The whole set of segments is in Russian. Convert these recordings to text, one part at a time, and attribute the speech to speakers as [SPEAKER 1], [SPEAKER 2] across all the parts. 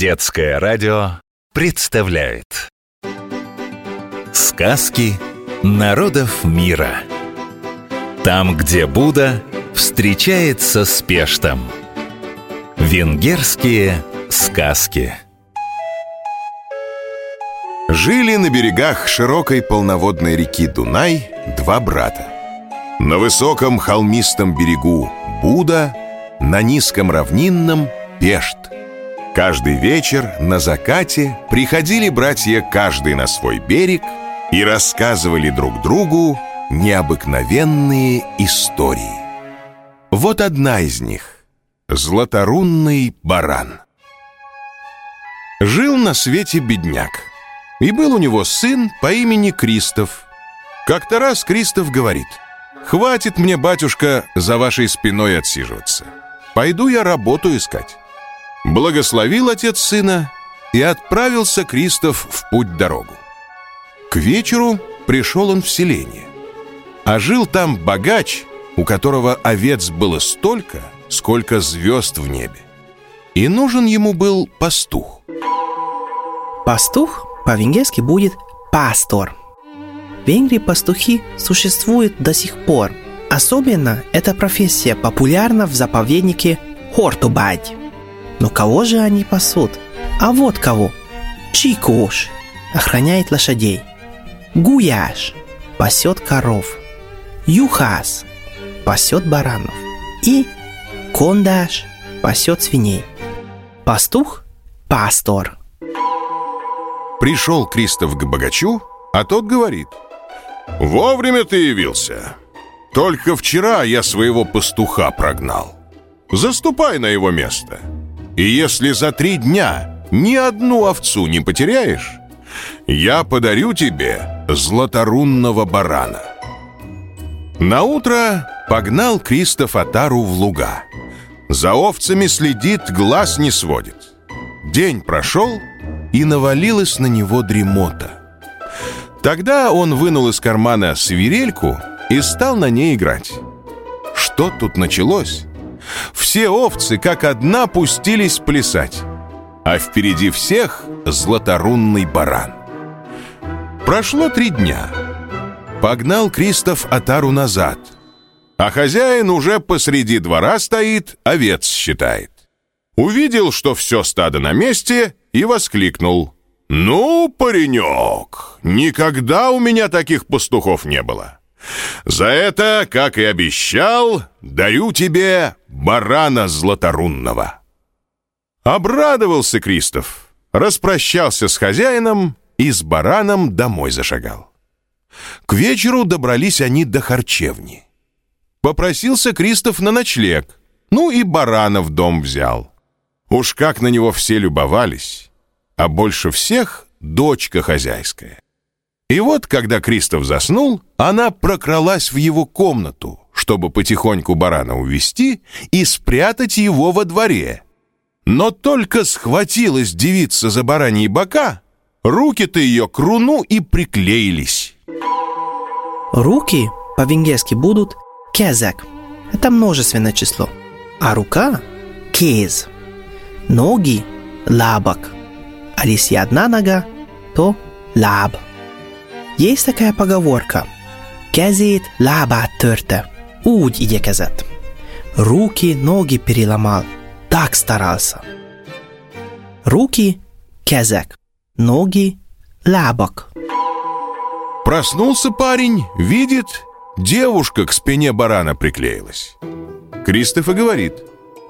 [SPEAKER 1] Детское радио представляет Сказки народов мира Там, где Будда встречается с Пештом Венгерские сказки
[SPEAKER 2] Жили на берегах широкой полноводной реки Дунай два брата. На высоком холмистом берегу Буда, на низком равнинном Пешт. Каждый вечер на закате приходили братья каждый на свой берег и рассказывали друг другу необыкновенные истории. Вот одна из них — Златорунный баран. Жил на свете бедняк, и был у него сын по имени Кристоф. Как-то раз Кристоф говорит, «Хватит мне, батюшка, за вашей спиной отсиживаться. Пойду я работу искать». Благословил отец сына и отправился Кристоф в путь-дорогу. К вечеру пришел он в селение. А жил там богач, у которого овец было столько, сколько звезд в небе. И нужен ему был пастух.
[SPEAKER 3] Пастух по-венгерски будет «пастор». В Венгрии пастухи существуют до сих пор. Особенно эта профессия популярна в заповеднике Хортубадь. Но кого же они пасут? А вот кого. Чикош охраняет лошадей. Гуяш пасет коров. Юхас пасет баранов. И Кондаш пасет свиней. Пастух – пастор.
[SPEAKER 2] Пришел Кристоф к богачу, а тот говорит, «Вовремя ты явился. Только вчера я своего пастуха прогнал. Заступай на его место». И если за три дня ни одну овцу не потеряешь, я подарю тебе златорунного барана. На утро погнал Кристоф Атару в луга. За овцами следит, глаз не сводит. День прошел, и навалилась на него дремота. Тогда он вынул из кармана свирельку и стал на ней играть. Что тут началось? Все овцы, как одна, пустились плясать. А впереди всех златорунный баран. Прошло три дня. Погнал Кристоф Атару назад. А хозяин уже посреди двора стоит, овец считает. Увидел, что все стадо на месте, и воскликнул. «Ну, паренек, никогда у меня таких пастухов не было. За это, как и обещал, даю тебе барана златорунного». Обрадовался Кристоф, распрощался с хозяином и с бараном домой зашагал. К вечеру добрались они до харчевни. Попросился Кристоф на ночлег, ну и барана в дом взял. Уж как на него все любовались, а больше всех дочка хозяйская. И вот, когда Кристоф заснул, она прокралась в его комнату, чтобы потихоньку барана увести и спрятать его во дворе. Но только схватилась девица за бараньи бока, руки-то ее к руну и приклеились.
[SPEAKER 3] Руки по-венгерски будут kezek. Это множественное число. А рука – kéz. Ноги – lábak. А если одна нога, то láb. Есть такая поговорка. Kezét lábát törte. Úgy igyekezett. Руки, ноги переломал. Так старался. Руки – кезек. Ноги – лабок.
[SPEAKER 2] Проснулся парень, видит, девушка к спине барана приклеилась. Кристоф и говорит,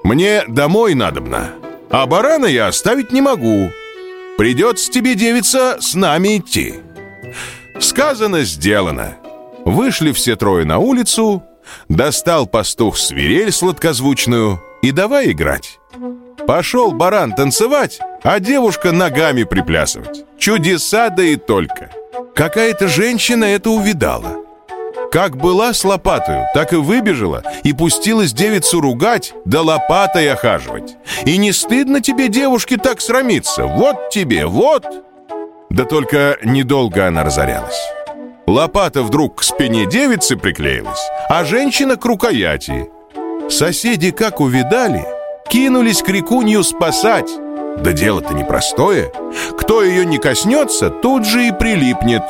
[SPEAKER 2] «Мне домой надобно, а барана я оставить не могу. Придется тебе, девица, с нами идти». Сказано, сделано. Вышли все трое на улицу, достал пастух свирель сладкозвучную и давай играть. Пошел баран танцевать, а девушка ногами приплясывать. Чудеса да и только. Какая-то женщина это увидала. Как была с лопатою, так и выбежала и пустилась девицу ругать, да лопатой охаживать. И не стыдно тебе, девушке, так срамиться? Вот тебе, вот!» Да только недолго она разорялась. Лопата вдруг к спине девицы приклеилась, а женщина к рукояти. Соседи, как увидали, кинулись крикунью спасать, Да дело-то непростое. Кто ее не коснется, тут же и прилипнет.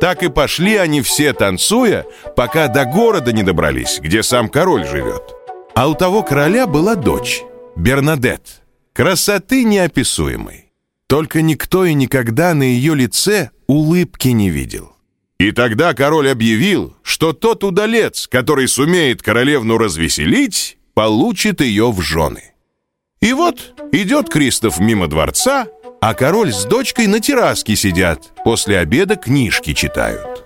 [SPEAKER 2] Так и пошли они все, танцуя, пока до города не добрались, где сам король живет. А у того короля была дочь, Бернадет, красоты неописуемой. Только никто и никогда на ее лице улыбки не видел. И тогда король объявил, что тот удалец, который сумеет королевну развеселить, получит ее в жены. И вот идет Кристоф мимо дворца, а король с дочкой на терраске сидят, после обеда книжки читают.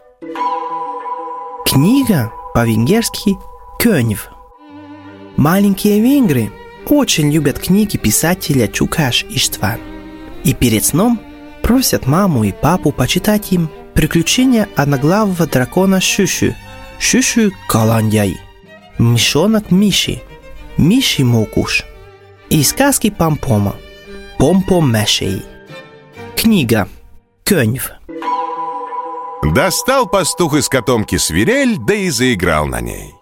[SPEAKER 3] Книга по-венгерски «Кёнев». Маленькие венгры очень любят книги писателя Чукаш Иштван. И перед сном просят маму и папу почитать им «Приключения одноглавого дракона Шушу», «Шушу Каландяй», «Мишонок Миши», «Миши Мокуш» и сказки Пампома, Помпом Мешей. Книга «Кёнев».
[SPEAKER 2] Достал пастух из котомки свирель, да и заиграл на ней.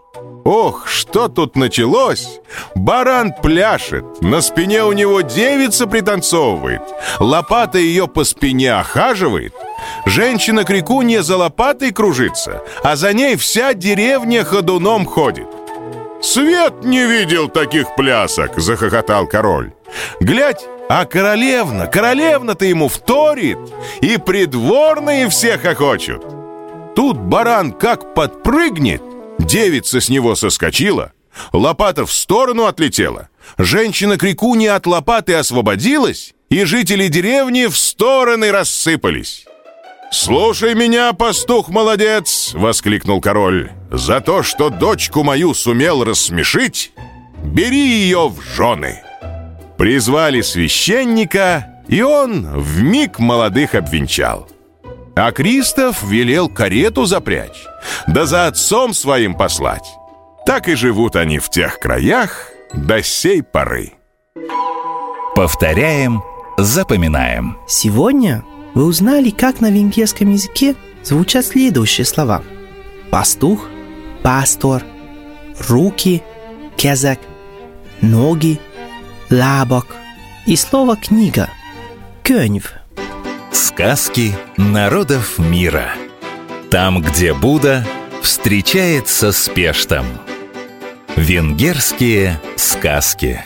[SPEAKER 2] Ох, что тут началось! Баран пляшет, на спине у него девица пританцовывает, лопата ее по спине охаживает, женщина-крикунья за лопатой кружится, а за ней вся деревня ходуном ходит. «Свет не видел таких плясок!» — захохотал король. «Глядь, а королевна, королевна-то ему вторит, и придворные все хохочут!» Тут баран как подпрыгнет, Девица с него соскочила, лопата в сторону отлетела, женщина-крикунья от лопаты освободилась, и жители деревни в стороны рассыпались. «Слушай меня, пастух молодец!» — воскликнул король. «За то, что дочку мою сумел рассмешить, бери ее в жены!» Призвали священника, и он в миг молодых обвенчал. А Кристоф велел карету запрячь, да за отцом своим послать. Так и живут они в тех краях до сей поры.
[SPEAKER 1] Повторяем, запоминаем.
[SPEAKER 3] Сегодня вы узнали, как на венгерском языке звучат следующие слова. Пастух, пастор, руки, кезек, ноги, лабок и слово книга, кёнев –
[SPEAKER 1] Сказки народов мира. Там, где Будда встречается с Пештом. Венгерские сказки.